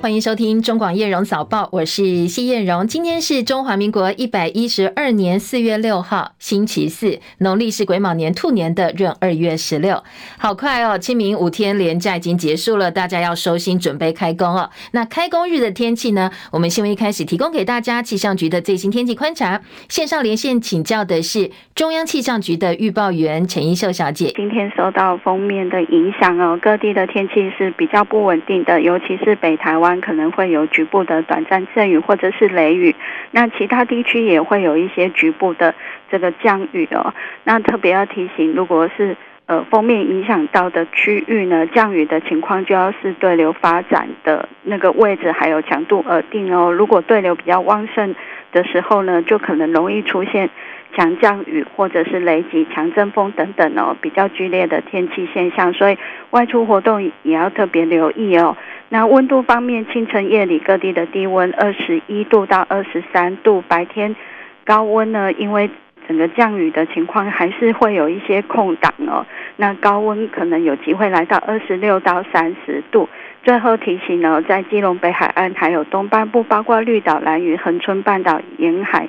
欢迎收听中广叶荣早报，我是谢叶荣。今天是中华民国一百一十二年四月六号，星期四，农历是癸卯年兔年的闰二月十六。好快哦，清明五天连假已经结束了，大家要收心准备开工哦。那开工日的天气呢？我们新闻一开始提供给大家气象局的最新天气观察。线上连线请教的是中央气象局的预报员陈一秀小姐。今天受到封面的影响哦，各地的天气是比较不稳定的，尤其是北台湾可能会有局部的短暂阵雨或者是雷雨，那其他地区也会有一些局部的这个降雨哦。那特别要提醒，如果是呃锋面影响到的区域呢，降雨的情况就要视对流发展的那个位置还有强度而定哦。如果对流比较旺盛的时候呢，就可能容易出现。强降雨或者是雷击、强阵风等等哦，比较剧烈的天气现象，所以外出活动也要特别留意哦。那温度方面，清晨夜里各地的低温二十一度到二十三度，白天高温呢，因为整个降雨的情况还是会有一些空档哦。那高温可能有机会来到二十六到三十度。最后提醒呢，在基隆北海岸还有东半部，包括绿岛、兰屿、恒春半岛沿海。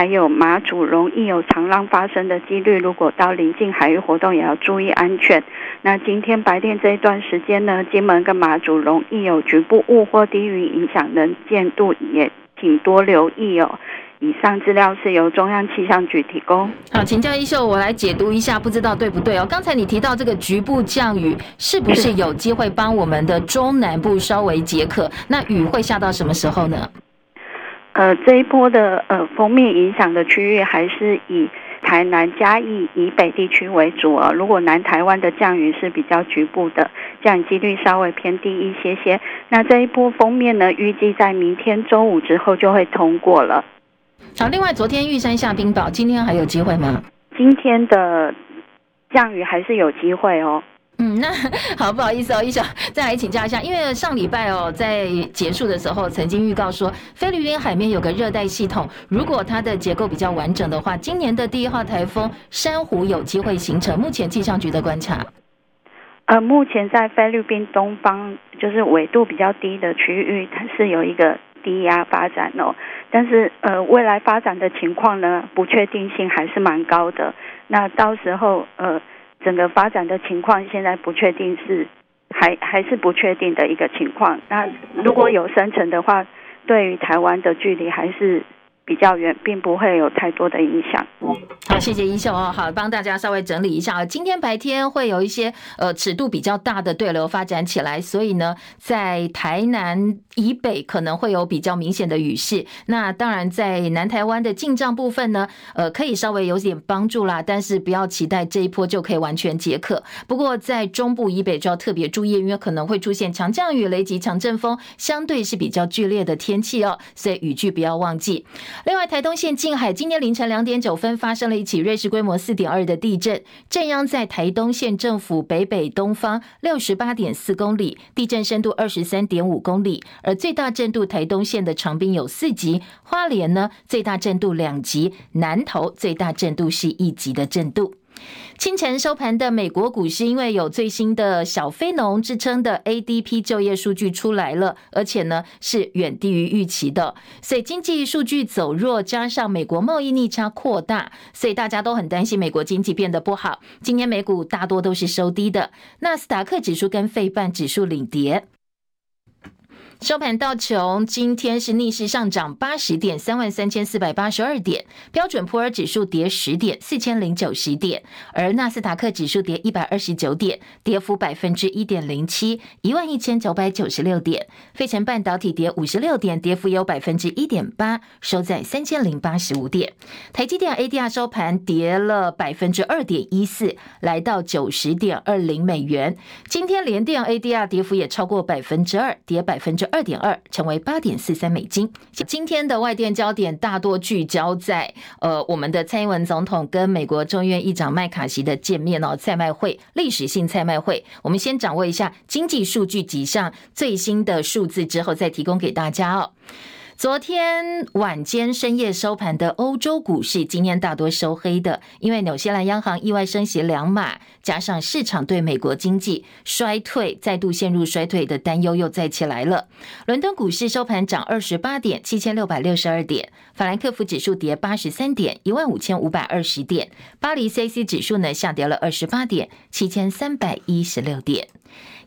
还有马祖容易有长浪发生的几率，如果到临近海域活动，也要注意安全。那今天白天这一段时间呢，金门跟马祖容易有局部雾或低云影响，能见度也挺多留意哦。以上资料是由中央气象局提供。好，请教一秀，我来解读一下，不知道对不对哦？刚才你提到这个局部降雨，是不是有机会帮我们的中南部稍微解渴？那雨会下到什么时候呢？呃，这一波的呃锋面影响的区域还是以台南嘉义以北地区为主啊。如果南台湾的降雨是比较局部的，降雨几率稍微偏低一些些。那这一波锋面呢，预计在明天中午之后就会通过了。好，另外昨天玉山下冰雹，今天还有机会吗？今天的降雨还是有机会哦。嗯，那 好，不好意思哦，一小再来请教一下，因为上礼拜哦，在结束的时候曾经预告说，菲律宾海面有个热带系统，如果它的结构比较完整的话，今年的第一号台风珊瑚有机会形成。目前气象局的观察，呃，目前在菲律宾东方，就是纬度比较低的区域，它是有一个低压发展哦，但是呃，未来发展的情况呢，不确定性还是蛮高的。那到时候呃。整个发展的情况现在不确定，是还还是不确定的一个情况。那如果有生成的话，对于台湾的距离还是。比较远，并不会有太多的影响。好，谢谢英秀哦。好，帮大家稍微整理一下啊。今天白天会有一些呃尺度比较大的对流发展起来，所以呢，在台南以北可能会有比较明显的雨势。那当然，在南台湾的进帐部分呢，呃，可以稍微有点帮助啦。但是不要期待这一波就可以完全解渴。不过在中部以北就要特别注意，因为可能会出现强降雨、雷击、强阵风，相对是比较剧烈的天气哦。所以雨具不要忘记。另外，台东县近海今天凌晨两点九分发生了一起瑞士规模四点二的地震，震央在台东县政府北北东方六十八点四公里，地震深度二十三点五公里，而最大震度台东县的长滨有四级，花莲呢最大震度两级，南投最大震度是一级的震度。清晨收盘的美国股市，因为有最新的小非农之称的 ADP 就业数据出来了，而且呢是远低于预期的，所以经济数据走弱，加上美国贸易逆差扩大，所以大家都很担心美国经济变得不好。今天美股大多都是收低的，纳斯达克指数跟费半指数领跌。收盘道琼今天是逆势上涨八十点，三万三千四百八十二点；标准普尔指数跌十点，四千零九十点；而纳斯达克指数跌一百二十九点，跌幅百分之一点零七，一万一千九百九十六点；费城半导体跌五十六点，跌幅有百分之一点八，收在三千零八十五点；台积电 ADR 收盘跌了百分之二点一四，来到九十点二零美元。今天联电 ADR 跌幅也超过百分之二，跌百分之二点二，成为八点四三美金。今天的外电焦点大多聚焦在呃，我们的蔡英文总统跟美国众议院议长麦卡锡的见面哦，蔡麦会历史性蔡麦会。我们先掌握一下经济数据几项最新的数字之后，再提供给大家哦。昨天晚间深夜收盘的欧洲股市，今天大多收黑的，因为纽西兰央行意外升息两码，加上市场对美国经济衰退再度陷入衰退的担忧又再起来了。伦敦股市收盘涨二十八点，七千六百六十二点；法兰克福指数跌八十三点，一万五千五百二十点；巴黎 CAC 指数呢下跌了二十八点，七千三百一十六点。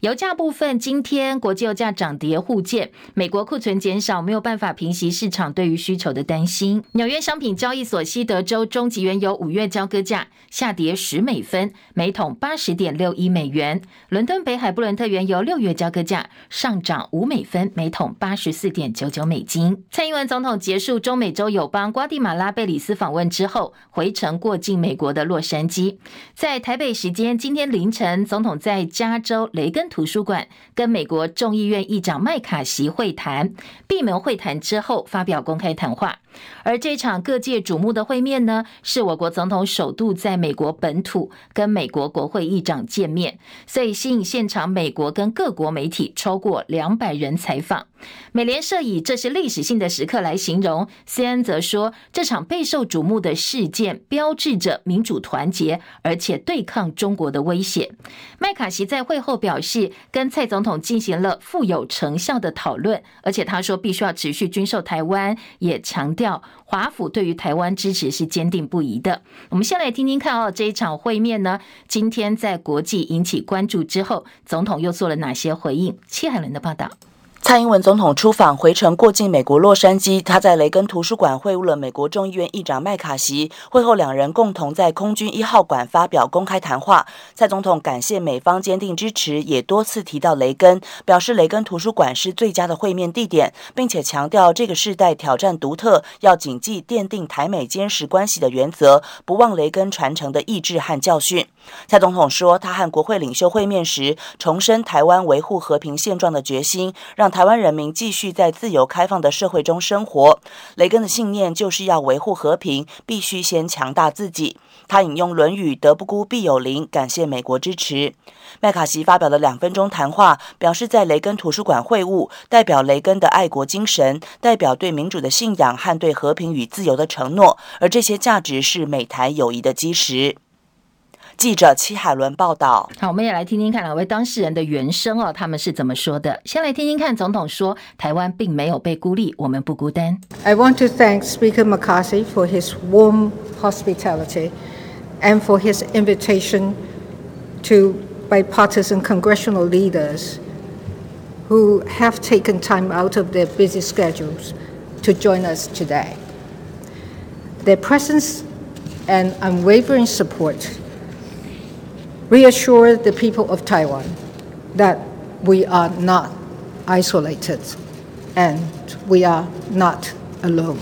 油价部分，今天国际油价涨跌互见，美国库存减少没有办法平息市场对于需求的担心。纽约商品交易所西德州中级原油五月交割价下跌十美分，每桶八十点六一美元。伦敦北海布伦特原油六月交割价上涨五美分，每桶八十四点九九美金。蔡英文总统结束中美洲友邦瓜地马拉、贝里斯访问之后，回程过境美国的洛杉矶，在台北时间今天凌晨，总统在加州雷根图书馆跟美国众议院议长麦卡锡会谈，闭门会谈之后发表公开谈话。而这场各界瞩目的会面呢，是我国总统首度在美国本土跟美国国会议长见面，所以吸引现场美国跟各国媒体超过两百人采访。美联社以这是历史性的时刻来形容，C N 则说这场备受瞩目的事件标志着民主团结，而且对抗中国的威胁。麦卡锡在会后表示，跟蔡总统进行了富有成效的讨论，而且他说必须要持续军售台湾，也强调华府对于台湾支持是坚定不移的。我们先来听听看哦，这一场会面呢，今天在国际引起关注之后，总统又做了哪些回应？戚海伦的报道。蔡英文总统出访回程过境美国洛杉矶，他在雷根图书馆会晤了美国众议院议长麦卡锡。会后，两人共同在空军一号馆发表公开谈话。蔡总统感谢美方坚定支持，也多次提到雷根，表示雷根图书馆是最佳的会面地点，并且强调这个世代挑战独特，要谨记奠定台美坚实关系的原则，不忘雷根传承的意志和教训。蔡总统说，他和国会领袖会面时，重申台湾维护和平现状的决心，让台湾人民继续在自由开放的社会中生活。雷根的信念就是要维护和平，必须先强大自己。他引用《论语》“德不孤，必有邻”，感谢美国支持。麦卡锡发表了两分钟谈话，表示在雷根图书馆会晤，代表雷根的爱国精神，代表对民主的信仰和对和平与自由的承诺，而这些价值是美台友谊的基石。记者戚海伦报道。好，我们也来听听看两位当事人的原声哦，他们是怎么说的？先来听听看，总统说：“台湾并没有被孤立，我们不孤单。” I want to thank Speaker McCarthy for his warm hospitality and for his invitation to bipartisan congressional leaders who have taken time out of their busy schedules to join us today. Their presence and unwavering support. Reassure the people of Taiwan that we are not isolated and we are not alone.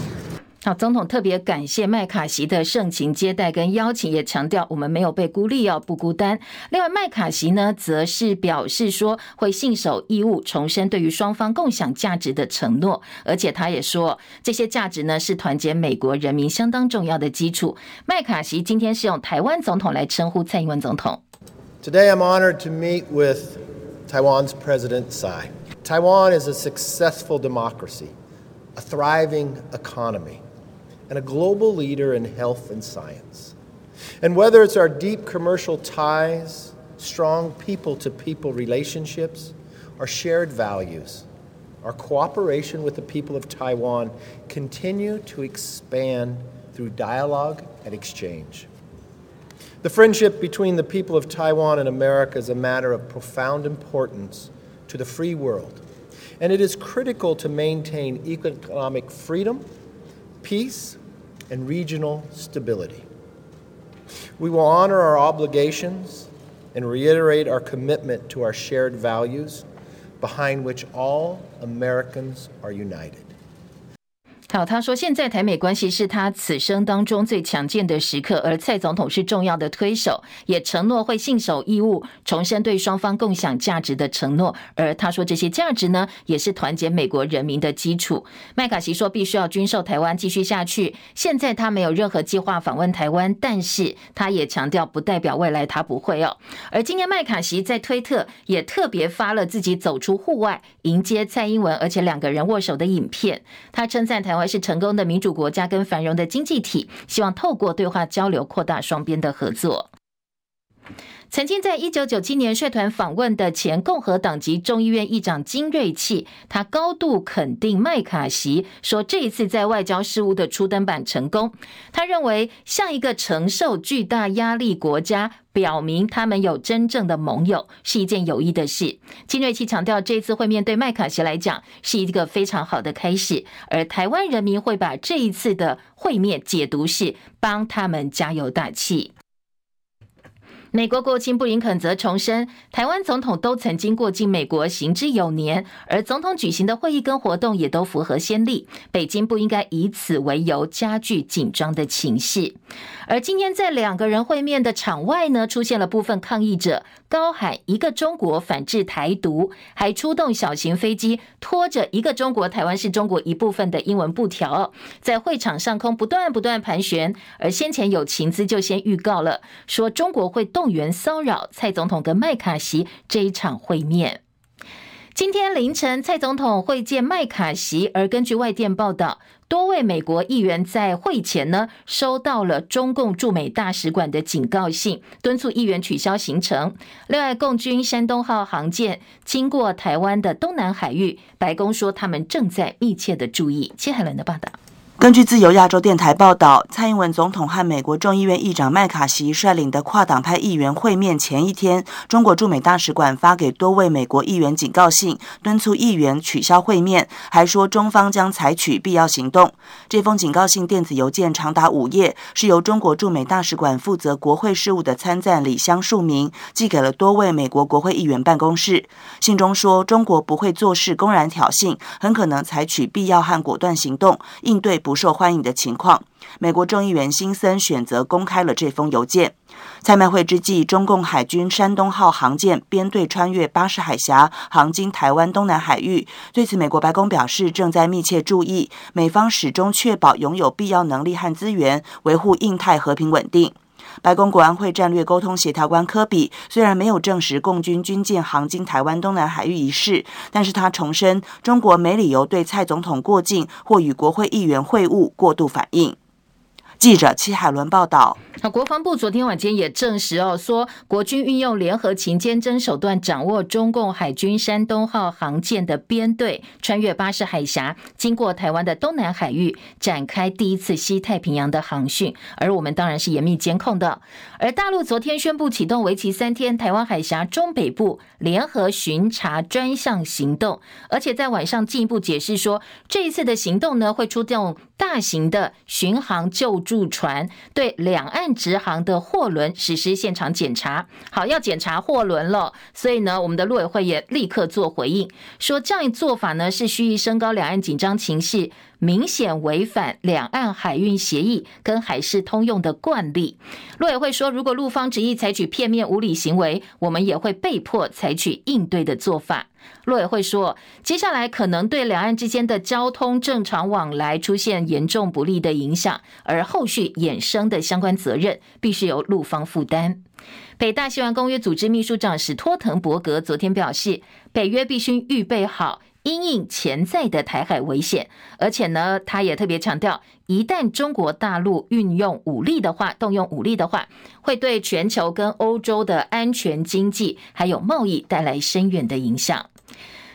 好，总统特别感谢麦卡锡的盛情接待跟邀请，也强调我们没有被孤立，要不孤单。另外，麦卡锡呢，则是表示说会信守义务，重申对于双方共享价值的承诺，而且他也说这些价值呢是团结美国人民相当重要的基础。麦卡锡今天是用台湾总统来称呼蔡英文总统。Today I'm honored to meet with Taiwan's President Tsai. Taiwan is a successful democracy, a thriving economy, and a global leader in health and science. And whether it's our deep commercial ties, strong people to people relationships, our shared values, our cooperation with the people of Taiwan continue to expand through dialogue and exchange. The friendship between the people of Taiwan and America is a matter of profound importance to the free world, and it is critical to maintain economic freedom, peace, and regional stability. We will honor our obligations and reiterate our commitment to our shared values, behind which all Americans are united. 好，他说现在台美关系是他此生当中最强健的时刻，而蔡总统是重要的推手，也承诺会信守义务，重申对双方共享价值的承诺。而他说这些价值呢，也是团结美国人民的基础。麦卡锡说必须要军售台湾继续下去。现在他没有任何计划访问台湾，但是他也强调不代表未来他不会哦。而今天麦卡锡在推特也特别发了自己走出户外迎接蔡英文，而且两个人握手的影片。他称赞台湾是成功的民主国家跟繁荣的经济体，希望透过对话交流扩大双边的合作。曾经在一九九七年率团访问的前共和党籍众议院议长金瑞气，他高度肯定麦卡锡，说这一次在外交事务的初登板成功。他认为，像一个承受巨大压力国家，表明他们有真正的盟友，是一件有益的事。金瑞气强调，这次会面对麦卡锡来讲是一个非常好的开始，而台湾人民会把这一次的会面解读是帮他们加油打气。美国国务卿布林肯则重申，台湾总统都曾经过境美国，行之有年，而总统举行的会议跟活动也都符合先例。北京不应该以此为由加剧紧张的情势。而今天在两个人会面的场外呢，出现了部分抗议者高喊“一个中国”，反制台独，还出动小型飞机拖着“一个中国”，台湾是中国一部分的英文布条，在会场上空不断不断盘旋。而先前有情资就先预告了，说中国会动。动员骚扰蔡总统跟麦卡锡这一场会面。今天凌晨，蔡总统会见麦卡锡，而根据外电报道，多位美国议员在会前呢收到了中共驻美大使馆的警告信，敦促议员取消行程。另外，共军山东号航舰经过台湾的东南海域，白宫说他们正在密切的注意。切海伦的报道。根据自由亚洲电台报道，蔡英文总统和美国众议院议长麦卡锡率领的跨党派议员会面前一天，中国驻美大使馆发给多位美国议员警告信，敦促议员取消会面，还说中方将采取必要行动。这封警告信电子邮件长达五页，是由中国驻美大使馆负责国会事务的参赞李湘树明寄给了多位美国国会议员办公室。信中说，中国不会做事公然挑衅，很可能采取必要和果断行动应对。不受欢迎的情况，美国众议员辛森选择公开了这封邮件。蔡麦会之际，中共海军山东号航舰编队穿越巴士海峡，航经台湾东南海域。对此，美国白宫表示正在密切注意，美方始终确保拥有必要能力和资源，维护印太和平稳定。白宫国安会战略沟通协调官科比虽然没有证实共军军舰航经台湾东南海域一事，但是他重申，中国没理由对蔡总统过境或与国会议员会晤过度反应。记者戚海伦报道。那国防部昨天晚间也证实哦，说国军运用联合勤监侦手段，掌握中共海军山东号航舰的编队穿越巴士海峡，经过台湾的东南海域，展开第一次西太平洋的航训。而我们当然是严密监控的。而大陆昨天宣布启动为期三天台湾海峡中北部联合巡查专项行动，而且在晚上进一步解释说，这一次的行动呢，会出动大型的巡航救助船，对两岸。直航的货轮实施现场检查，好，要检查货轮了，所以呢，我们的陆委会也立刻做回应，说这样一做法呢，是蓄意升高两岸紧张情势。明显违反两岸海运协议跟海事通用的惯例。陆委会说，如果陆方执意采取片面无理行为，我们也会被迫采取应对的做法。陆委会说，接下来可能对两岸之间的交通正常往来出现严重不利的影响，而后续衍生的相关责任必须由陆方负担。北大西洋公约组织秘书长史托滕伯格昨天表示，北约必须预备好。因应潜在的台海危险，而且呢，他也特别强调，一旦中国大陆运用武力的话，动用武力的话，会对全球跟欧洲的安全、经济还有贸易带来深远的影响。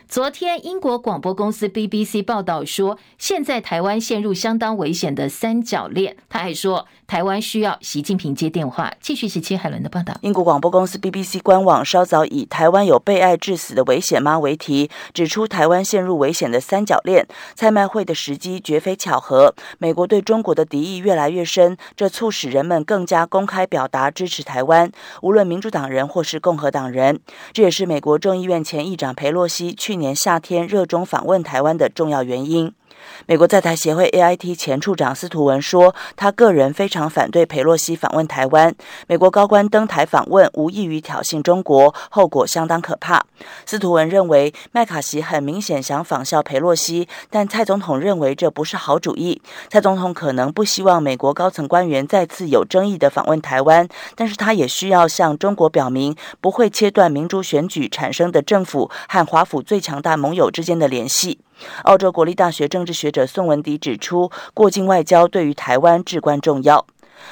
昨天，英国广播公司 BBC 报道说，现在台湾陷入相当危险的三角恋。他还说，台湾需要习近平接电话。继续是切海伦的报道。英国广播公司 BBC 官网稍早以“台湾有被爱致死的危险吗”为题，指出台湾陷入危险的三角恋。蔡麦会的时机绝非巧合，美国对中国的敌意越来越深，这促使人们更加公开表达支持台湾，无论民主党人或是共和党人。这也是美国众议院前议长佩洛西去年夏天热衷访问台湾的重要原因。美国在台协会 AIT 前处长司徒文说，他个人非常反对佩洛西访问台湾。美国高官登台访问，无异于挑衅中国，后果相当可怕。司徒文认为，麦卡锡很明显想仿效佩洛西，但蔡总统认为这不是好主意。蔡总统可能不希望美国高层官员再次有争议地访问台湾，但是他也需要向中国表明，不会切断民主选举产生的政府和华府最强大盟友之间的联系。澳洲国立大学政治学者宋文迪指出，过境外交对于台湾至关重要。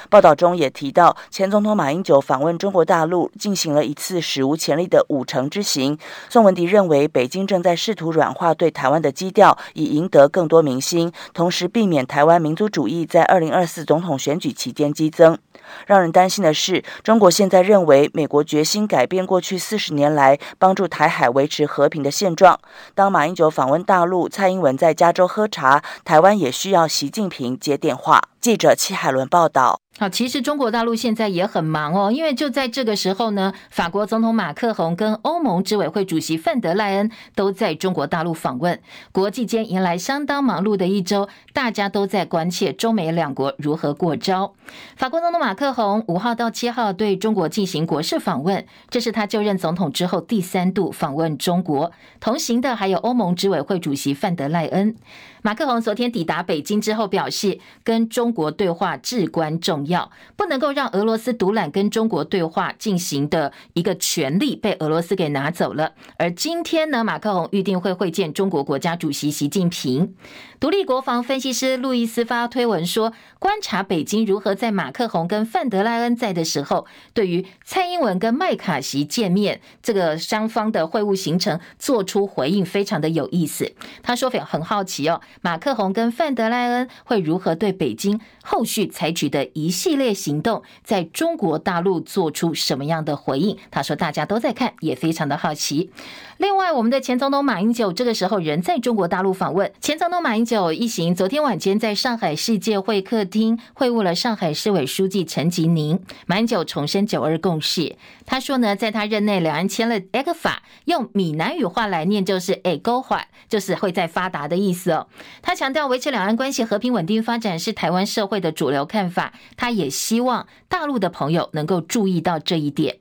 报道中也提到，前总统马英九访问中国大陆，进行了一次史无前例的五城之行。宋文迪认为，北京正在试图软化对台湾的基调，以赢得更多民心，同时避免台湾民族主义在二零二四总统选举期间激增。让人担心的是，中国现在认为美国决心改变过去四十年来帮助台海维持和平的现状。当马英九访问大陆，蔡英文在加州喝茶，台湾也需要习近平接电话。记者戚海伦报道。好，其实中国大陆现在也很忙哦，因为就在这个时候呢，法国总统马克宏跟欧盟执委会主席范德赖恩都在中国大陆访问，国际间迎来相当忙碌的一周，大家都在关切中美两国如何过招。法国总统马克宏五号到七号对中国进行国事访问，这是他就任总统之后第三度访问中国，同行的还有欧盟执委会主席范德赖恩。马克宏昨天抵达北京之后表示，跟中国对话至关重要，不能够让俄罗斯独揽跟中国对话进行的一个权利被俄罗斯给拿走了。而今天呢，马克宏预定会会见中国国家主席习近平。独立国防分析师路易斯发推文说，观察北京如何在马克宏跟范德赖恩在的时候，对于蔡英文跟麦卡锡见面这个双方的会晤行程做出回应，非常的有意思。他说很好奇哦。马克宏跟范德赖恩会如何对北京后续采取的一系列行动，在中国大陆做出什么样的回应？他说大家都在看，也非常的好奇。另外，我们的前总统马英九这个时候人在中国大陆访问。前总统马英九一行昨天晚间在上海世界会客厅会晤了上海市委书记陈吉宁。马英九重申九二共识，他说呢，在他任内，两岸签了 ECFA，用闽南语话来念就是 “ECFA”，就是会在发达的意思哦。他强调维持两岸关系和平稳定发展是台湾社会的主流看法，他也希望大陆的朋友能够注意到这一点。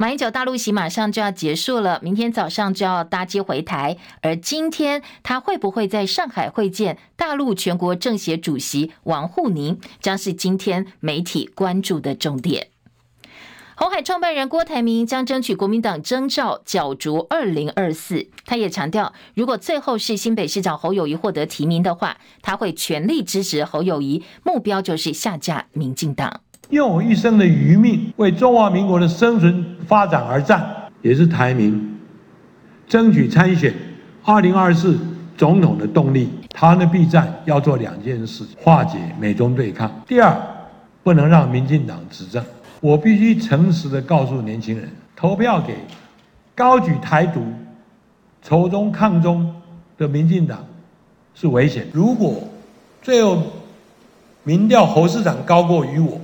马英九大陆行马上就要结束了，明天早上就要搭机回台。而今天他会不会在上海会见大陆全国政协主席王沪宁，将是今天媒体关注的重点。红海创办人郭台铭将争取国民党征召角逐二零二四。他也强调，如果最后是新北市长侯友谊获得提名的话，他会全力支持侯友谊，目标就是下架民进党。用我一生的余命为中华民国的生存发展而战，也是台民争取参选二零二四总统的动力。台湾的避战要做两件事：化解美中对抗。第二，不能让民进党执政。我必须诚实的告诉年轻人，投票给高举台独、仇中抗中的民进党是危险。如果最后民调侯市长高过于我，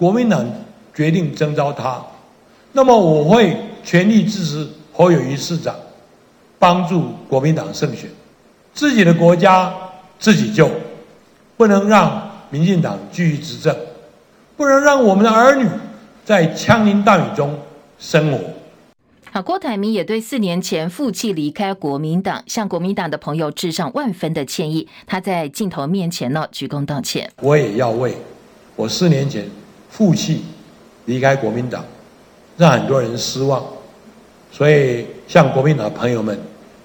国民党决定征召他，那么我会全力支持侯友谊市长，帮助国民党胜选。自己的国家自己救，不能让民进党继续执政，不能让我们的儿女在枪林弹雨中生活。好，郭台铭也对四年前负气离开国民党，向国民党的朋友致上万分的歉意。他在镜头面前呢，鞠躬道歉。我也要为我四年前。负气离开国民党，让很多人失望，所以向国民党朋友们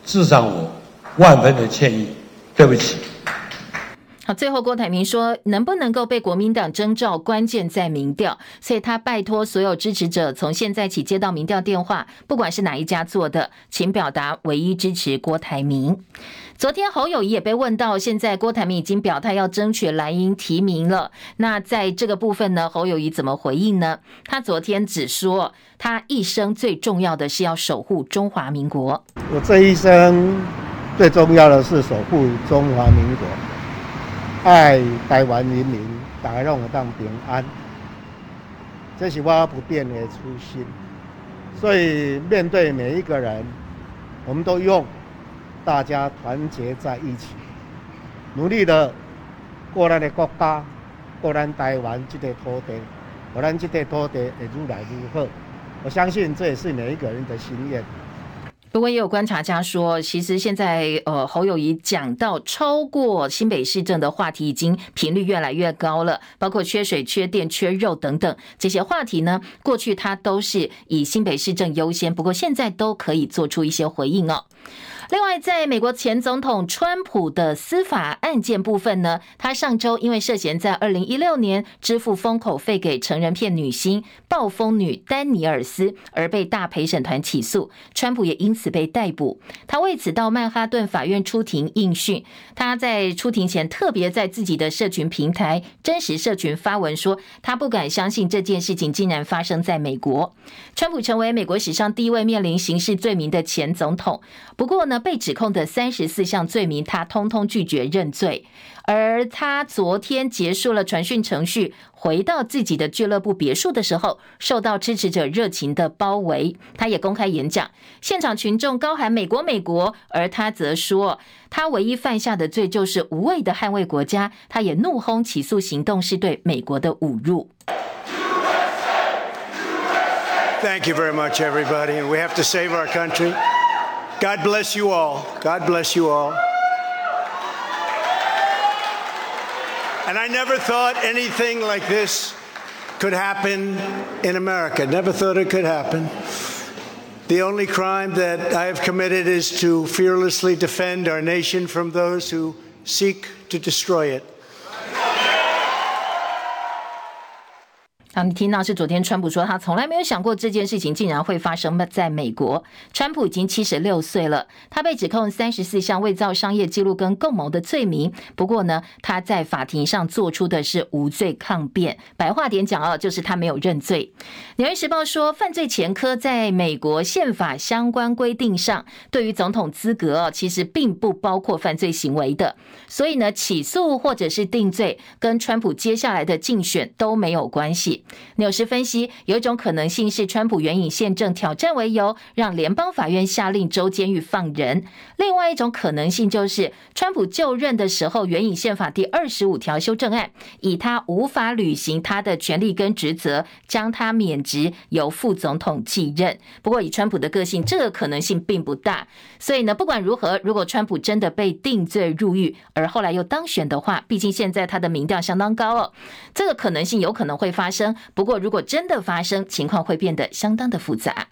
致上我万分的歉意，对不起。好，最后郭台铭说，能不能够被国民党征召，关键在民调，所以他拜托所有支持者，从现在起接到民调电话，不管是哪一家做的，请表达唯一支持郭台铭。昨天侯友宜也被问到，现在郭台铭已经表态要争取蓝营提名了。那在这个部分呢，侯友宜怎么回应呢？他昨天只说，他一生最重要的是要守护中华民国。我这一生最重要的是守护中华民国，爱台湾人民，大家让我当平安，这是我不变的初心。所以面对每一个人，我们都用。大家团结在一起，努力的过咱的国家，过咱台湾这个土地，过咱这个土地会愈来愈好。我相信这也是每一个人的心愿。不过也有观察家说，其实现在呃侯友谊讲到超过新北市政的话题，已经频率越来越高了，包括缺水、缺电、缺肉等等这些话题呢，过去他都是以新北市政优先，不过现在都可以做出一些回应哦。另外，在美国前总统川普的司法案件部分呢，他上周因为涉嫌在二零一六年支付封口费给成人片女星暴风女丹尼尔斯而被大陪审团起诉，川普也因此被逮捕。他为此到曼哈顿法院出庭应讯。他在出庭前特别在自己的社群平台真实社群发文说，他不敢相信这件事情竟然发生在美国。川普成为美国史上第一位面临刑事罪名的前总统。不过呢，被指控的三十四项罪名，他通通拒绝认罪。而他昨天结束了传讯程序，回到自己的俱乐部别墅的时候，受到支持者热情的包围。他也公开演讲，现场群众高喊“美国，美国”，而他则说，他唯一犯下的罪就是无畏的捍卫国家。他也怒轰起诉行动是对美国的侮辱。Thank you very much, everybody. We have to save our country. God bless you all. God bless you all. And I never thought anything like this could happen in America. Never thought it could happen. The only crime that I have committed is to fearlessly defend our nation from those who seek to destroy it. 好，你听到是昨天川普说，他从来没有想过这件事情竟然会发生在美国。川普已经七十六岁了，他被指控三十四项伪造商业记录跟共谋的罪名。不过呢，他在法庭上做出的是无罪抗辩。白话点讲哦，就是他没有认罪。纽约时报说，犯罪前科在美国宪法相关规定上，对于总统资格哦，其实并不包括犯罪行为的。所以呢，起诉或者是定罪，跟川普接下来的竞选都没有关系。纽时分析，有一种可能性是川普援引宪政挑战为由，让联邦法院下令州监狱放人；另外一种可能性就是川普就任的时候援引宪法第二十五条修正案，以他无法履行他的权利跟职责，将他免职，由副总统继任。不过以川普的个性，这个可能性并不大。所以呢，不管如何，如果川普真的被定罪入狱，而后来又当选的话，毕竟现在他的民调相当高哦，这个可能性有可能会发生。不过，如果真的发生，情况会变得相当的复杂。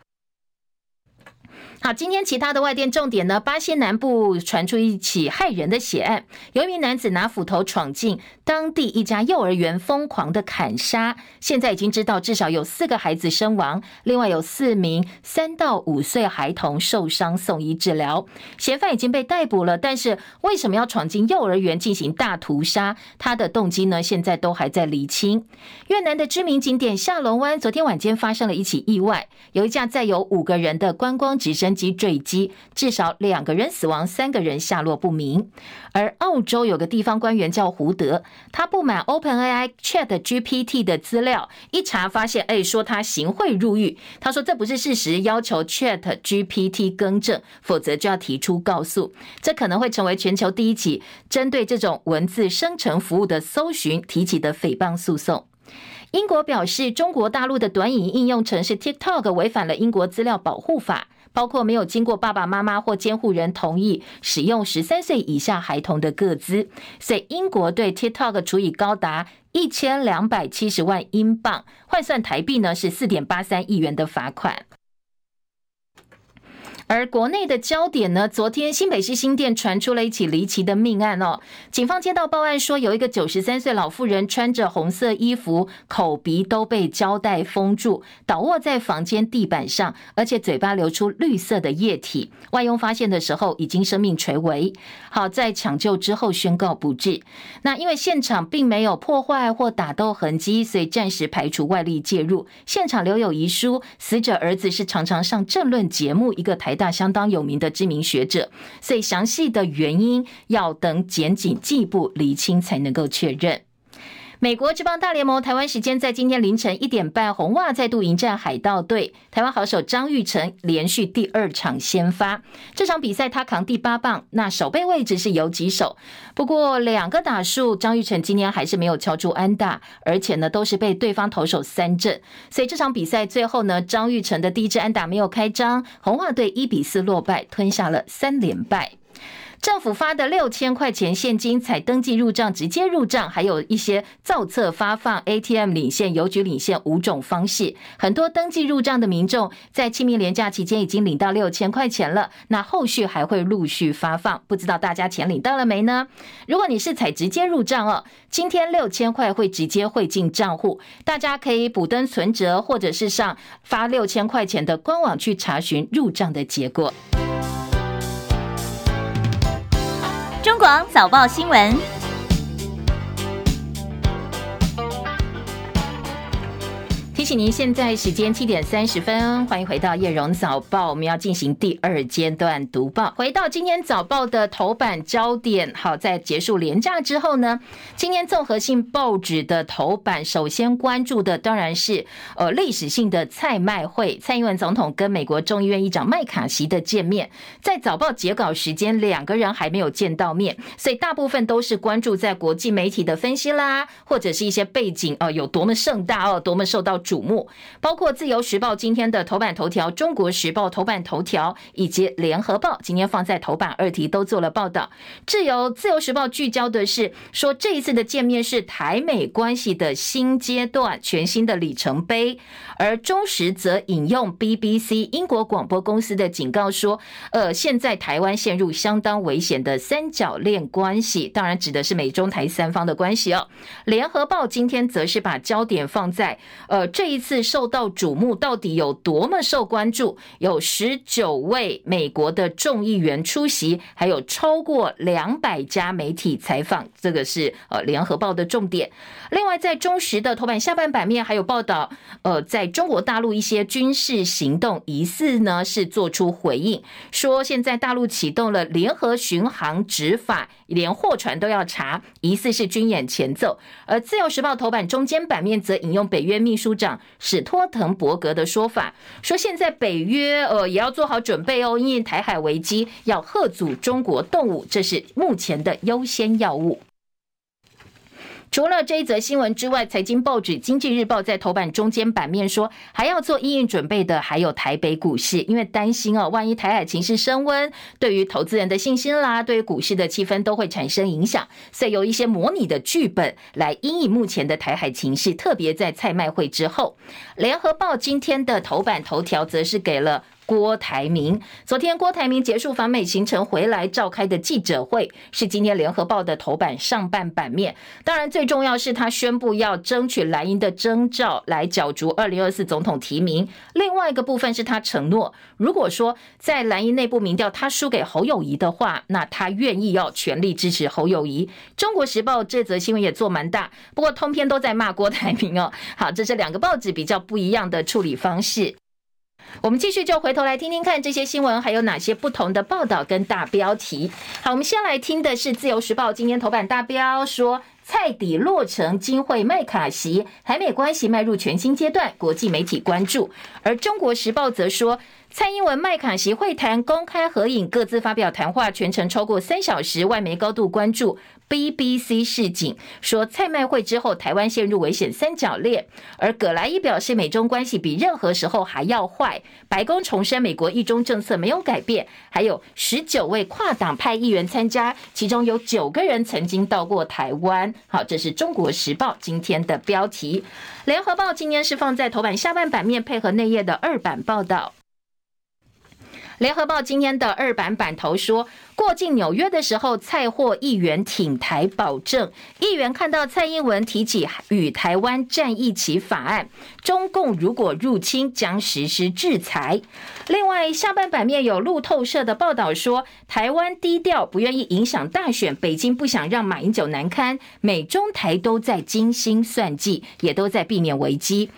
好，今天其他的外电重点呢？巴西南部传出一起骇人的血案，有一名男子拿斧头闯进当地一家幼儿园，疯狂的砍杀。现在已经知道至少有四个孩子身亡，另外有四名三到五岁孩童受伤送医治疗。嫌犯已经被逮捕了，但是为什么要闯进幼儿园进行大屠杀？他的动机呢？现在都还在厘清。越南的知名景点下龙湾昨天晚间发生了一起意外，有一架载有五个人的观光直升机坠机，至少两个人死亡，三个人下落不明。而澳洲有个地方官员叫胡德，他不满 OpenAI Chat GPT 的资料，一查发现，哎，说他行贿入狱。他说这不是事实，要求 Chat GPT 更正，否则就要提出告诉。这可能会成为全球第一起针对这种文字生成服务的搜寻提起的诽谤诉讼。英国表示，中国大陆的短影应用程式 TikTok 违反了英国资料保护法。包括没有经过爸爸妈妈或监护人同意使用十三岁以下孩童的个资，所以英国对 TikTok 处以高达一千两百七十万英镑，换算台币呢是四点八三亿元的罚款。而国内的焦点呢？昨天新北市新店传出了一起离奇的命案哦。警方接到报案说，有一个九十三岁老妇人穿着红色衣服，口鼻都被胶带封住，倒卧在房间地板上，而且嘴巴流出绿色的液体。外佣发现的时候已经生命垂危，好在抢救之后宣告不治。那因为现场并没有破坏或打斗痕迹，所以暂时排除外力介入。现场留有遗书，死者儿子是常常上政论节目一个台。那相当有名的知名学者，所以详细的原因要等检警进一步厘清才能够确认。美国职棒大联盟台湾时间在今天凌晨一点半，红袜再度迎战海盗队。台湾好手张玉成连续第二场先发，这场比赛他扛第八棒，那守备位置是游击手。不过两个打数，张玉成今天还是没有敲出安打，而且呢都是被对方投手三振。所以这场比赛最后呢，张玉成的第一支安打没有开张，红袜队一比四落败，吞下了三连败。政府发的六千块钱现金，采登记入账、直接入账，还有一些造册发放、ATM 领现、邮局领现五种方式。很多登记入账的民众在清明连假期间已经领到六千块钱了，那后续还会陆续发放，不知道大家钱领到了没呢？如果你是采直接入账哦，今天六千块会直接汇进账户，大家可以补登存折，或者是上发六千块钱的官网去查询入账的结果。中广早报新闻。提醒您，现在时间七点三十分，欢迎回到叶荣早报。我们要进行第二阶段读报。回到今天早报的头版焦点，好，在结束连假之后呢，今天综合性报纸的头版，首先关注的当然是呃历史性的蔡麦会，蔡英文总统跟美国众议院议长麦卡锡的见面。在早报截稿时间，两个人还没有见到面，所以大部分都是关注在国际媒体的分析啦，或者是一些背景哦，有多么盛大哦，多么受到瞩目，包括《自由时报》今天的头版头条，《中国时报》头版头条，以及《联合报》今天放在头版二题都做了报道。自由《自由时报》聚焦的是说，这一次的见面是台美关系的新阶段、全新的里程碑，而中时则引用 BBC 英国广播公司的警告说，呃，现在台湾陷入相当危险的三角恋关系，当然指的是美中台三方的关系哦。《联合报》今天则是把焦点放在呃这。这一次受到瞩目，到底有多么受关注？有十九位美国的众议员出席，还有超过两百家媒体采访，这个是呃联合报的重点。另外，在中时的头版下半版面还有报道，呃，在中国大陆一些军事行动疑似呢是做出回应，说现在大陆启动了联合巡航执法，连货船都要查，疑似是军演前奏。而自由时报头版中间版面则引用北约秘书长。史托滕伯格的说法说，现在北约呃也要做好准备哦，因为台海危机要吓阻中国动武，这是目前的优先要务。除了这一则新闻之外，财经报纸《经济日报》在头版中间版面说，还要做因应准备的还有台北股市，因为担心哦，万一台海情势升温，对于投资人的信心啦，对于股市的气氛都会产生影响，所以有一些模拟的剧本来因应目前的台海情势，特别在蔡麦会之后，《联合报》今天的头版头条则是给了。郭台铭昨天，郭台铭结束访美行程回来召开的记者会，是今天联合报的头版上半版面。当然，最重要是他宣布要争取蓝营的征召来角逐二零二四总统提名。另外一个部分是他承诺，如果说在蓝营内部民调他输给侯友宜的话，那他愿意要全力支持侯友宜。中国时报这则新闻也做蛮大，不过通篇都在骂郭台铭哦。好，这是两个报纸比较不一样的处理方式。我们继续就回头来听听看这些新闻还有哪些不同的报道跟大标题。好，我们先来听的是《自由时报》今天头版大标说，蔡底落成金会麦卡锡，台美关系迈入全新阶段，国际媒体关注。而《中国时报》则说，蔡英文麦卡锡会谈公开合影，各自发表谈话，全程超过三小时，外媒高度关注。BBC 示警说，蔡麦会之后，台湾陷入危险三角恋。而葛莱伊表示，美中关系比任何时候还要坏。白宫重申，美国一中政策没有改变。还有十九位跨党派议员参加，其中有九个人曾经到过台湾。好，这是中国时报今天的标题。联合报今天是放在头版下半版面，配合内页的二版报道。联合报今天的二版版头说，过境纽约的时候，蔡获议员挺台保证。议员看到蔡英文提起与台湾站一起法案，中共如果入侵，将实施制裁。另外，下半版面有路透社的报道说，台湾低调，不愿意影响大选，北京不想让马英九难堪，美中台都在精心算计，也都在避免危机。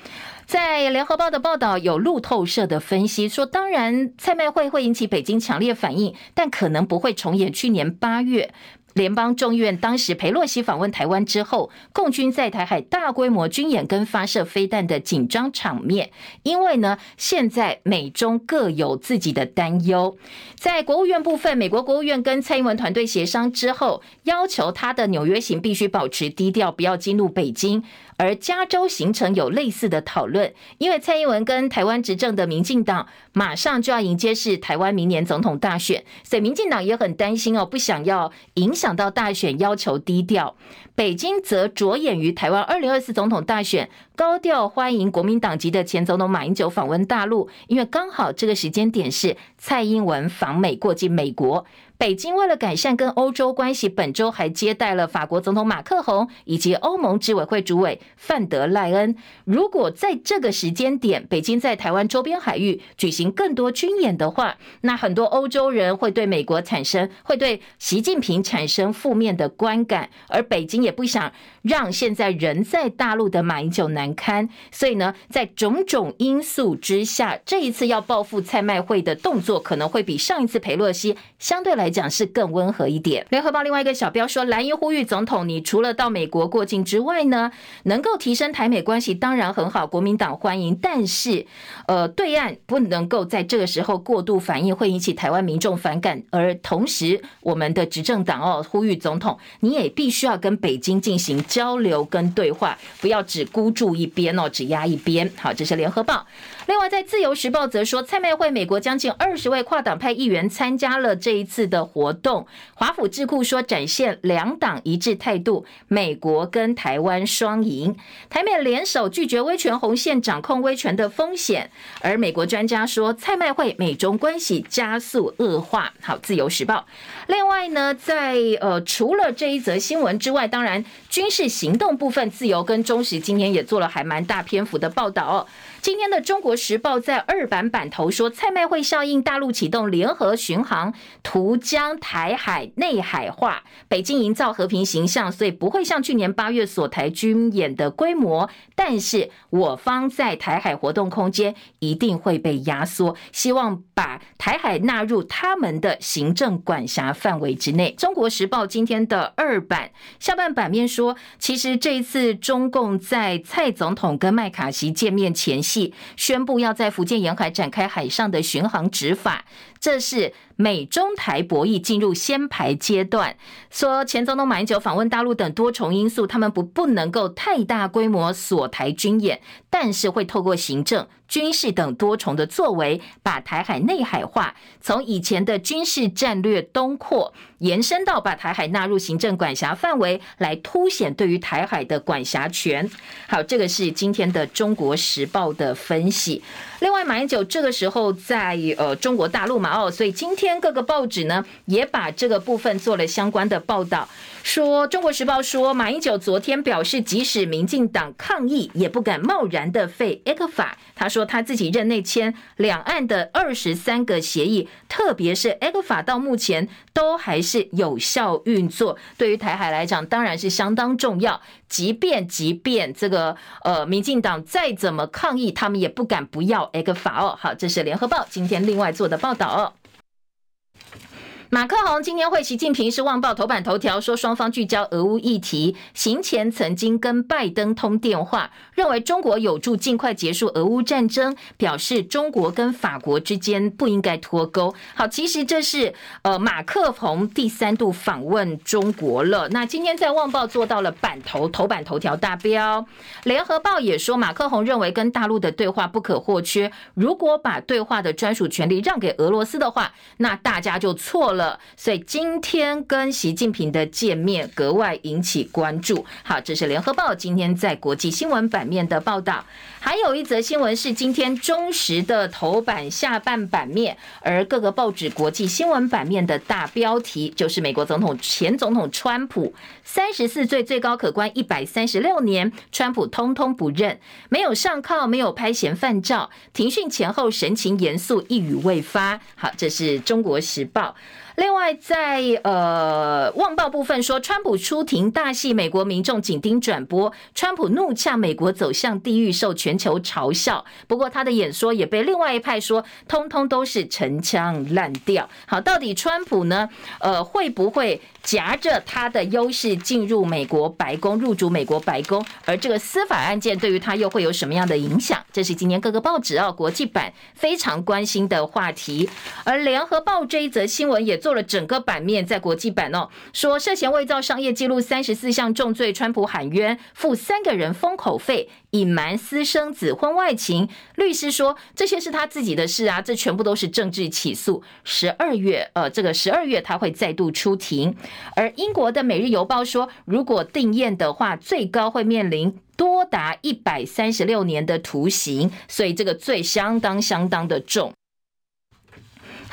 在联合报的报道有路透社的分析说，当然蔡麦会会引起北京强烈反应，但可能不会重演去年八月联邦众议院当时裴洛西访问台湾之后，共军在台海大规模军演跟发射飞弹的紧张场面。因为呢，现在美中各有自己的担忧。在国务院部分，美国国务院跟蔡英文团队协商之后，要求他的纽约行必须保持低调，不要激怒北京。而加州行程有类似的讨论，因为蔡英文跟台湾执政的民进党马上就要迎接是台湾明年总统大选，所以民进党也很担心哦，不想要影响。到大选要求低调，北京则着眼于台湾二零二四总统大选，高调欢迎国民党籍的前总统马英九访问大陆，因为刚好这个时间点是蔡英文访美过境美国。北京为了改善跟欧洲关系，本周还接待了法国总统马克宏以及欧盟执委会主委范德赖恩。如果在这个时间点，北京在台湾周边海域举行更多军演的话，那很多欧洲人会对美国产生，会对习近平产生负面的观感，而北京也不想让现在人在大陆的马英九难堪。所以呢，在种种因素之下，这一次要报复蔡麦会的动作，可能会比上一次裴洛西相对来。来讲是更温和一点。联合报另外一个小标说，蓝营呼吁总统，你除了到美国过境之外呢，能够提升台美关系当然很好，国民党欢迎。但是，呃，对岸不能够在这个时候过度反应，会引起台湾民众反感。而同时，我们的执政党哦呼吁总统，你也必须要跟北京进行交流跟对话，不要只孤注一边哦，只压一边。好，这是联合报。另外，在自由时报则说，蔡麦会美国将近二十位跨党派议员参加了这一次的活动。华府智库说，展现两党一致态度，美国跟台湾双赢。台美联手拒绝威权红线，掌控威权的风险。而美国专家说，蔡麦会美中关系加速恶化。好，自由时报。另外呢，在呃除了这一则新闻之外，当然军事行动部分，自由跟中时今天也做了还蛮大篇幅的报道哦。今天的《中国时报》在二版版头说，蔡麦会效应，大陆启动联合巡航，图将台海内海化，北京营造和平形象，所以不会像去年八月锁台军演的规模，但是我方在台海活动空间一定会被压缩，希望把台海纳入他们的行政管辖范围之内。《中国时报》今天的二版下半版面说，其实这一次中共在蔡总统跟麦卡锡见面前夕。宣布要在福建沿海展开海上的巡航执法，这是美中台博弈进入先排阶段。说前总统马英九访问大陆等多重因素，他们不不能够太大规模锁台军演，但是会透过行政。军事等多重的作为，把台海内海化，从以前的军事战略东扩，延伸到把台海纳入行政管辖范围，来凸显对于台海的管辖权。好，这个是今天的《中国时报》的分析。另外，马英九这个时候在呃中国大陆嘛，哦，所以今天各个报纸呢也把这个部分做了相关的报道。说《中国时报》说，马英九昨天表示，即使民进党抗议，也不敢贸然的废 ECFA。他说他自己任内签两岸的二十三个协议，特别是 ECFA 到目前都还是有效运作。对于台海来讲，当然是相当重要。即便即便这个呃，民进党再怎么抗议，他们也不敢不要。ECFA 哦，好，这是联合报今天另外做的报道哦。马克宏今天会习近平是《旺报》头版头条，说双方聚焦俄乌议题。行前曾经跟拜登通电话，认为中国有助尽快结束俄乌战争，表示中国跟法国之间不应该脱钩。好，其实这是呃马克宏第三度访问中国了。那今天在《旺报》做到了版头头版头条大标，《联合报》也说马克宏认为跟大陆的对话不可或缺，如果把对话的专属权利让给俄罗斯的话，那大家就错了。了所以今天跟习近平的见面格外引起关注。好，这是联合报今天在国际新闻版面的报道。还有一则新闻是今天中时的头版下半版面，而各个报纸国际新闻版面的大标题就是美国总统前总统川普三十四岁最高可关一百三十六年，川普通通不认，没有上铐，没有拍嫌犯照，庭讯前后神情严肃，一语未发。好，这是中国时报。另外在，呃《旺报》部分说，川普出庭大戏，美国民众紧盯转播，川普怒呛美国走向地狱，受全球嘲笑。不过他的演说也被另外一派说，通通都是陈腔滥调。好，到底川普呢？呃，会不会夹着他的优势进入美国白宫，入主美国白宫？而这个司法案件对于他又会有什么样的影响？这是今年各个报纸哦，国际版非常关心的话题。而联合报这一则新闻也做了整个版面，在国际版哦，说涉嫌伪造商业记录三十四项重罪，川普喊冤，付三个人封口费，隐瞒私生子婚外情。律师说这些是他自己的事啊，这全部都是政治起诉。十二月，呃，这个十二月他会再度出庭。而英国的《每日邮报》说，如果定验的话，最高会面临多达一百三十六年的徒刑，所以这个罪相当相当的重。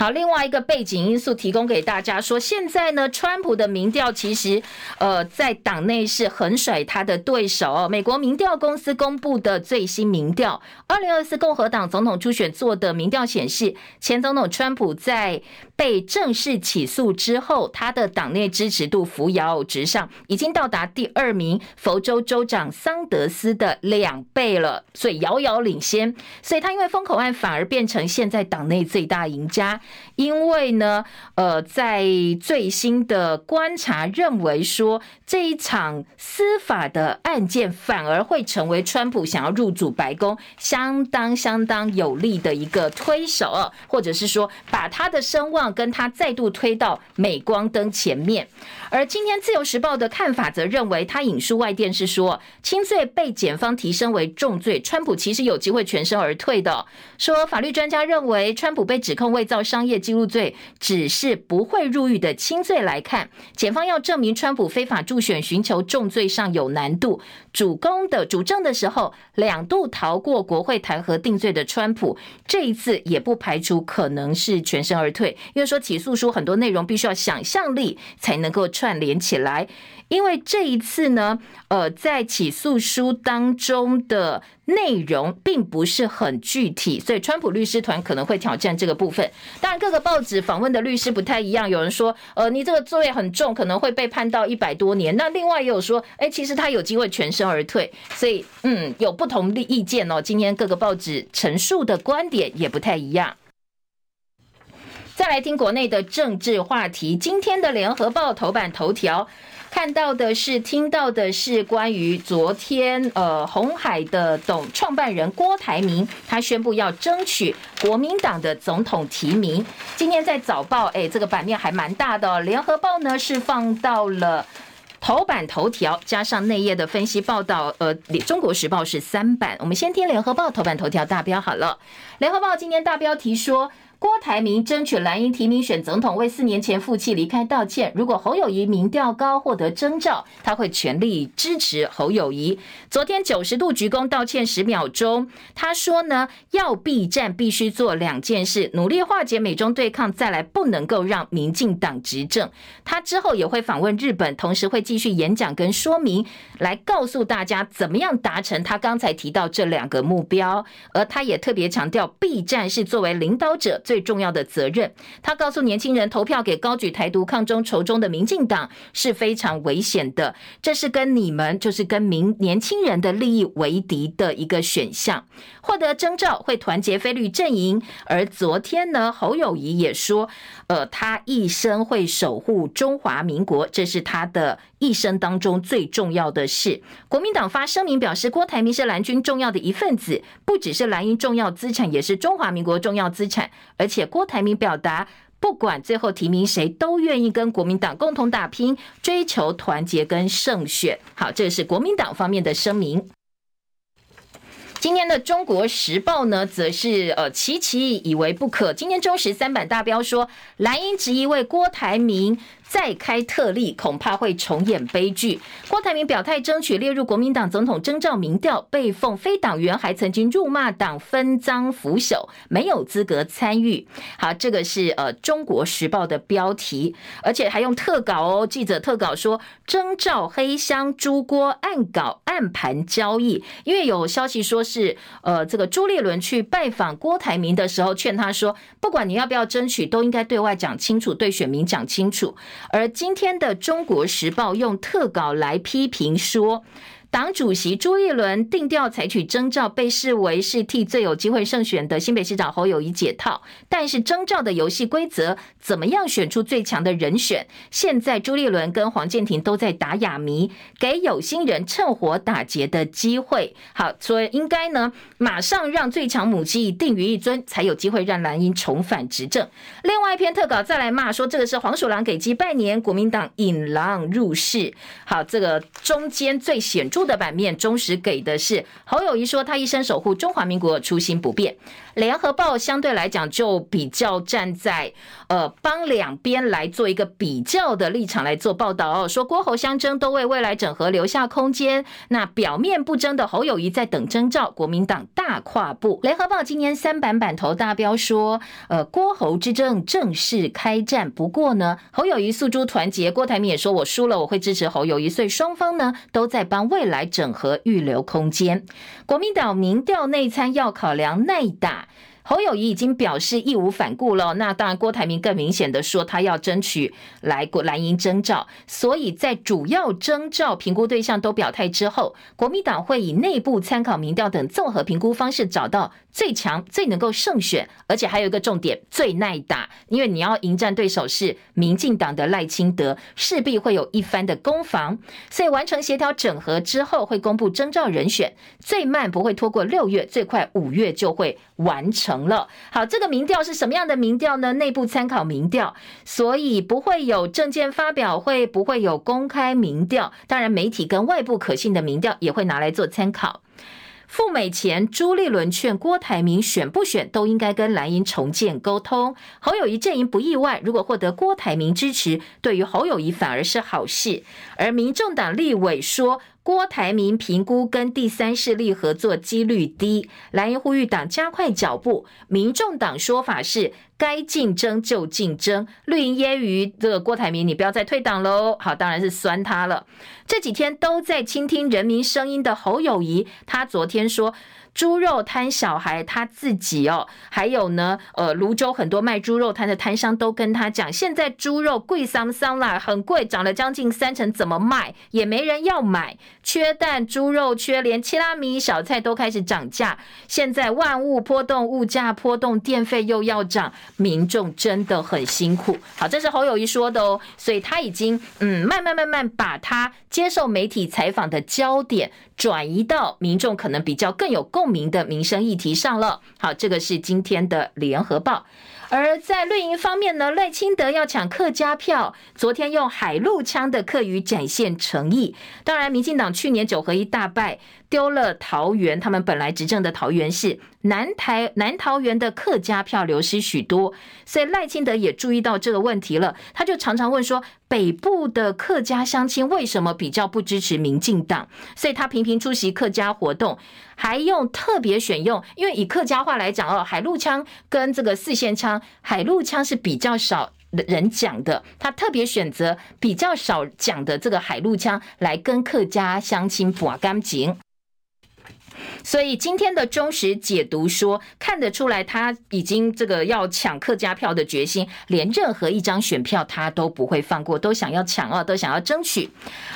好，另外一个背景因素提供给大家说，现在呢，川普的民调其实，呃，在党内是横甩他的对手。美国民调公司公布的最新民调，二零二四共和党总统初选做的民调显示，前总统川普在被正式起诉之后，他的党内支持度扶摇直上，已经到达第二名佛州州长桑德斯的两倍了，所以遥遥领先。所以他因为封口案反而变成现在党内最大赢家。因为呢，呃，在最新的观察认为说，这一场司法的案件反而会成为川普想要入主白宫相当相当有力的一个推手，或者是说把他的声望跟他再度推到镁光灯前面。而今天自由时报的看法则认为，他引述外电是说，轻罪被检方提升为重罪，川普其实有机会全身而退的。说法律专家认为，川普被指控伪造商业记录罪，只是不会入狱的轻罪来看，检方要证明川普非法助选寻求重罪上有难度。主攻的主证的时候，两度逃过国会弹劾定罪的川普，这一次也不排除可能是全身而退，说起诉书很多内容必须要想象力才能够。串联起来，因为这一次呢，呃，在起诉书当中的内容并不是很具体，所以川普律师团可能会挑战这个部分。当然，各个报纸访问的律师不太一样，有人说，呃，你这个罪很重，可能会被判到一百多年。那另外也有说，哎，其实他有机会全身而退。所以，嗯，有不同的意见哦。今天各个报纸陈述的观点也不太一样。再来听国内的政治话题。今天的联合报头版头条看到的是、听到的是关于昨天呃红海的董创办人郭台铭，他宣布要争取国民党的总统提名。今天在早报，哎，这个版面还蛮大的哦。联合报呢是放到了头版头条，加上内页的分析报道。呃，中国时报是三版。我们先听联合报头版头条大标好了。联合报今天大标题说。郭台铭争取蓝营提名选总统，为四年前负气离开道歉。如果侯友谊民调高获得征召，他会全力支持侯友谊。昨天九十度鞠躬道歉十秒钟，他说呢，要避战必须做两件事：努力化解美中对抗，再来不能够让民进党执政。他之后也会访问日本，同时会继续演讲跟说明，来告诉大家怎么样达成他刚才提到这两个目标。而他也特别强调，避战是作为领导者最重要的责任，他告诉年轻人，投票给高举台独、抗中仇中的民进党是非常危险的，这是跟你们，就是跟民年轻人的利益为敌的一个选项。获得征召会团结非绿阵营，而昨天呢，侯友宜也说，呃，他一生会守护中华民国，这是他的一生当中最重要的事。国民党发声明表示，郭台铭是蓝军重要的一份子，不只是蓝营重要资产，也是中华民国重要资产。而且郭台铭表达，不管最后提名谁，都愿意跟国民党共同打拼，追求团结跟胜选。好，这是国民党方面的声明。今天的《中国时报》呢，则是呃，期期以为不可。今天中时三版大标说，蓝营质疑为郭台铭再开特例，恐怕会重演悲剧。郭台铭表态争取列入国民党总统征召民调，被奉非党员，还曾经辱骂党分赃腐朽，没有资格参与。好，这个是呃《中国时报》的标题，而且还用特稿哦，记者特稿说征召黑箱朱郭暗稿暗盘交易，因为有消息说是呃这个朱立伦去拜访郭台铭的时候，劝他说，不管你要不要争取，都应该对外讲清楚，对选民讲清楚。而今天的《中国时报》用特稿来批评说，党主席朱立伦定调采取征召，被视为是替最有机会胜选的新北市长侯友谊解套。但是征召的游戏规则，怎么样选出最强的人选？现在朱立伦跟黄健庭都在打哑谜，给有心人趁火打劫的机会。好，所以应该呢，马上让最强母鸡定于一尊，才有机会让蓝营重返执政。另外一篇特稿再来骂说，这个是黄鼠狼给鸡拜年，国民党引狼入室。好，这个中间最显著。的版面，忠实给的是侯友谊说他一生守护中华民国，初心不变。联合报相对来讲就比较站在呃帮两边来做一个比较的立场来做报道哦，说郭侯相争都为未来整合留下空间。那表面不争的侯友谊在等征兆，国民党大跨步。联合报今年三版版头大标说，呃郭侯之争正式开战。不过呢，侯友谊诉诸团结，郭台铭也说我输了，我会支持侯友谊，所以双方呢都在帮未来来整合预留空间。国民党民调内参要考量内打。侯友谊已经表示义无反顾了，那当然郭台铭更明显的说他要争取来国蓝营征召，所以在主要征召评估对象都表态之后，国民党会以内部参考民调等综合评估方式找到最强、最能够胜选，而且还有一个重点，最耐打，因为你要迎战对手是民进党的赖清德，势必会有一番的攻防，所以完成协调整合之后会公布征召人选，最慢不会拖过六月，最快五月就会完成。成了。好，这个民调是什么样的民调呢？内部参考民调，所以不会有政见发表会，不会有公开民调。当然，媒体跟外部可信的民调也会拿来做参考。赴美前，朱立伦劝郭台铭选不选都应该跟蓝营重建沟通。侯友谊阵营不意外，如果获得郭台铭支持，对于侯友谊反而是好事。而民众党立委说，郭台铭评估跟第三势力合作几率低，蓝营呼吁党加快脚步。民众党说法是该竞争就竞争，绿营揶揄这个郭台铭，你不要再退党喽。好，当然是酸他了。这几天都在倾听人民声音的侯友宜，他昨天说。猪肉摊小孩他自己哦，还有呢，呃，芦洲很多卖猪肉摊的摊商都跟他讲，现在猪肉贵桑桑啦，很贵，涨了将近三成，怎么卖也没人要买，缺蛋，猪肉缺，连七拉米小菜都开始涨价，现在万物波动，物价波动，电费又要涨，民众真的很辛苦。好，这是侯友宜说的哦，所以他已经嗯，慢慢慢慢把他接受媒体采访的焦点。转移到民众可能比较更有共鸣的民生议题上了。好，这个是今天的联合报。而在绿营方面呢，赖清德要抢客家票，昨天用海陆枪的客语展现诚意。当然，民进党去年九合一大败。丢了桃园，他们本来执政的桃园市南台南桃园的客家票流失许多，所以赖清德也注意到这个问题了。他就常常问说，北部的客家乡亲为什么比较不支持民进党？所以他频频出席客家活动，还用特别选用，因为以客家话来讲哦，海陆腔跟这个四县腔，海陆腔是比较少人讲的，他特别选择比较少讲的这个海陆腔来跟客家乡亲博感情。所以今天的中时解读说，看得出来他已经这个要抢客家票的决心，连任何一张选票他都不会放过，都想要抢啊，都想要争取。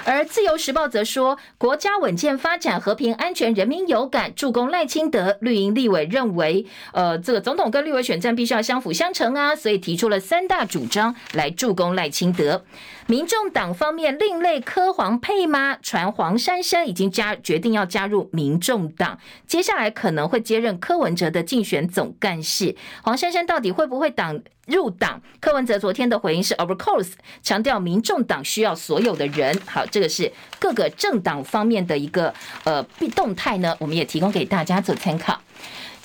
而自由时报则说，国家稳健发展、和平安全、人民有感，助攻赖清德。绿营立委认为，呃，这个总统跟立委选战必须要相辅相成啊，所以提出了三大主张来助攻赖清德。民众党方面，另类柯黄配吗？传黄珊珊已经加决定要加入民众党，接下来可能会接任柯文哲的竞选总干事。黄珊珊到底会不会党入党？柯文哲昨天的回应是 Of course，强调民众党需要所有的人。好，这个是各个政党方面的一个呃动态呢，我们也提供给大家做参考。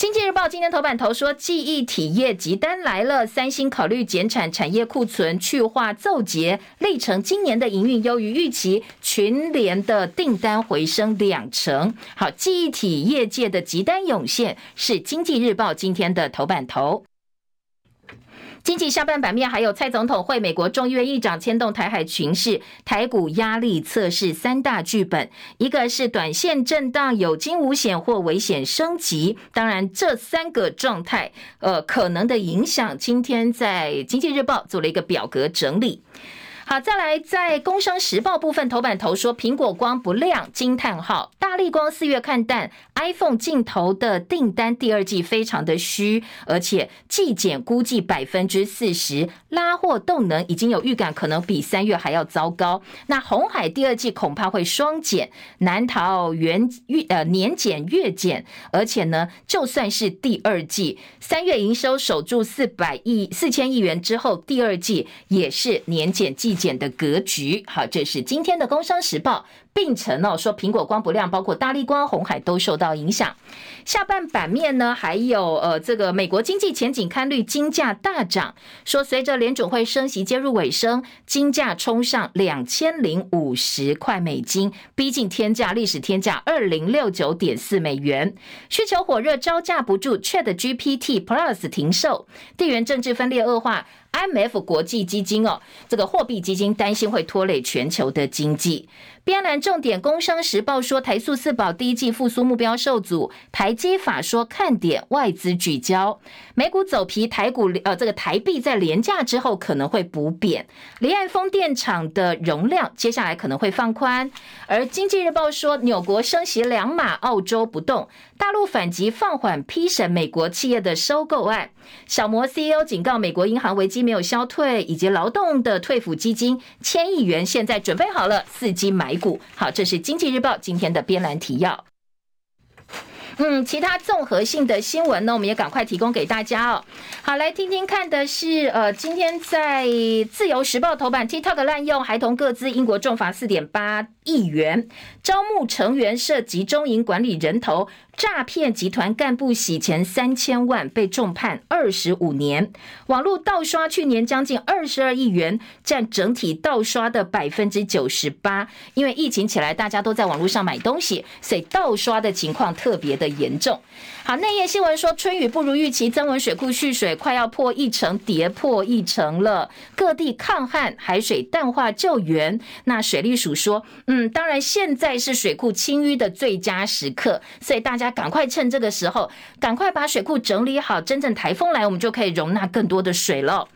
经济日报今天头版头说，记忆体业急单来了，三星考虑减产，产业库存去化奏结，历程今年的营运优于预期，群联的订单回升两成。好，记忆体业界的急单涌现，是经济日报今天的头版头。经济下半版面还有蔡总统会美国众议院议长牵动台海群势，台股压力测试三大剧本，一个是短线震荡有惊无险或危险升级，当然这三个状态呃可能的影响，今天在经济日报做了一个表格整理。好，再来在《工商时报》部分头版头说，苹果光不亮惊叹号，大力光四月看淡，iPhone 镜头的订单第二季非常的虚，而且季减估计百分之四十，拉货动能已经有预感，可能比三月还要糟糕。那红海第二季恐怕会双减，难逃元月呃年减月减，而且呢，就算是第二季三月营收守住四百亿四千亿元之后，第二季也是年减季。减的格局，好，这是今天的《工商时报》。并称哦，说苹果光不亮，包括大立光、红海都受到影响。下半版面呢，还有呃，这个美国经济前景看绿，金价大涨。说随着联准会升息接入尾声，金价冲上两千零五十块美金，逼近天价历史天价二零六九点四美元。需求火热，招架不住，ChatGPT Plus 停售，地缘政治分裂恶化。IMF 国际基金哦，这个货币基金担心会拖累全球的经济。边栏重点，工商时报说台塑四宝第一季复苏目标受阻，台积法说看点外资聚焦，美股走皮，台股呃这个台币在廉价之后可能会补贬，离岸风电场的容量接下来可能会放宽，而经济日报说纽国升息两码，澳洲不动，大陆反击放缓批审美国企业的收购案，小摩 CEO 警告美国银行危机没有消退，以及劳动的退抚基金千亿元现在准备好了，伺机买。股好，这是经济日报今天的编栏提要。嗯，其他综合性的新闻呢，我们也赶快提供给大家哦。好，来听听看的是，呃，今天在自由时报头版，TikTok 滥用孩童个资，英国重罚四点八亿元，招募成员涉集中营管理人头。诈骗集团干部洗钱三千万，被重判二十五年。网络盗刷去年将近二十二亿元，占整体盗刷的百分之九十八。因为疫情起来，大家都在网络上买东西，所以盗刷的情况特别的严重。好，内页新闻说，春雨不如预期，增温水库蓄水快要破一成，跌破一成了。各地抗旱，海水淡化救援。那水利署说，嗯，当然现在是水库清淤的最佳时刻，所以大家赶快趁这个时候，赶快把水库整理好。真正台风来，我们就可以容纳更多的水了。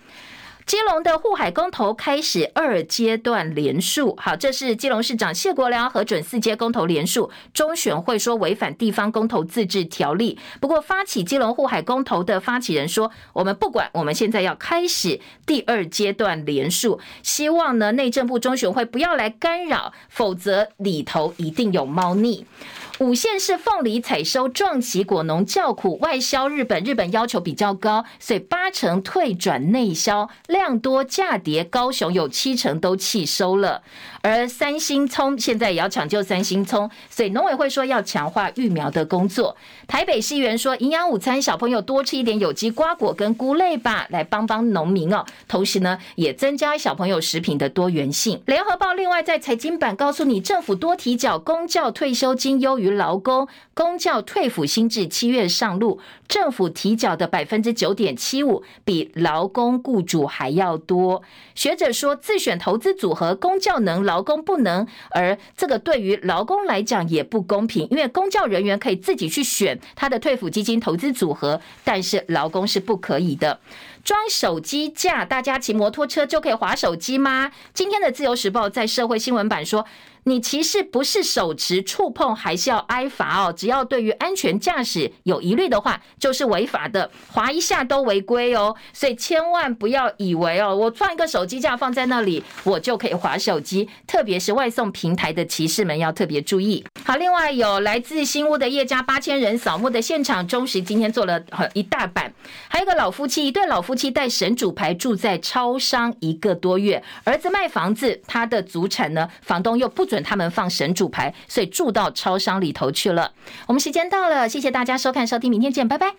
基隆的护海公投开始二阶段连署，好，这是基隆市长谢国梁核准四阶公投连署，中选会说违反地方公投自治条例。不过发起基隆护海公投的发起人说，我们不管，我们现在要开始第二阶段连署，希望呢内政部中选会不要来干扰，否则里头一定有猫腻。五县市凤梨采收撞期，果农叫苦，外销日本，日本要求比较高，所以八成退转内销，量多价跌，高雄有七成都弃收了。而三星葱现在也要抢救三星葱，所以农委会说要强化育苗的工作。台北市议员说，营养午餐小朋友多吃一点有机瓜果跟菇类吧，来帮帮农民哦。同时呢，也增加小朋友食品的多元性。联合报另外在财经版告诉你，政府多提缴公教退休金优于于劳工，公教退抚新制七月上路，政府提缴的百分之九点七五比劳工雇主还要多。学者说，自选投资组合，公教能劳。工不能，而这个对于劳工来讲也不公平，因为公教人员可以自己去选他的退抚基金投资组合，但是劳工是不可以的。装手机架，大家骑摩托车就可以滑手机吗？今天的自由时报在社会新闻版说。你其实不是手持触碰，还是要挨罚哦。只要对于安全驾驶有疑虑的话，就是违法的，划一下都违规哦。所以千万不要以为哦，我放一个手机架放在那里，我就可以划手机。特别是外送平台的骑士们要特别注意。好，另外有来自新屋的叶家八千人扫墓的现场，中时今天做了一大版，还有个老夫妻，一对老夫妻带神主牌住在超商一个多月，儿子卖房子，他的祖产呢，房东又不准准他们放神主牌，所以住到超商里头去了。我们时间到了，谢谢大家收看收听，明天见，拜拜。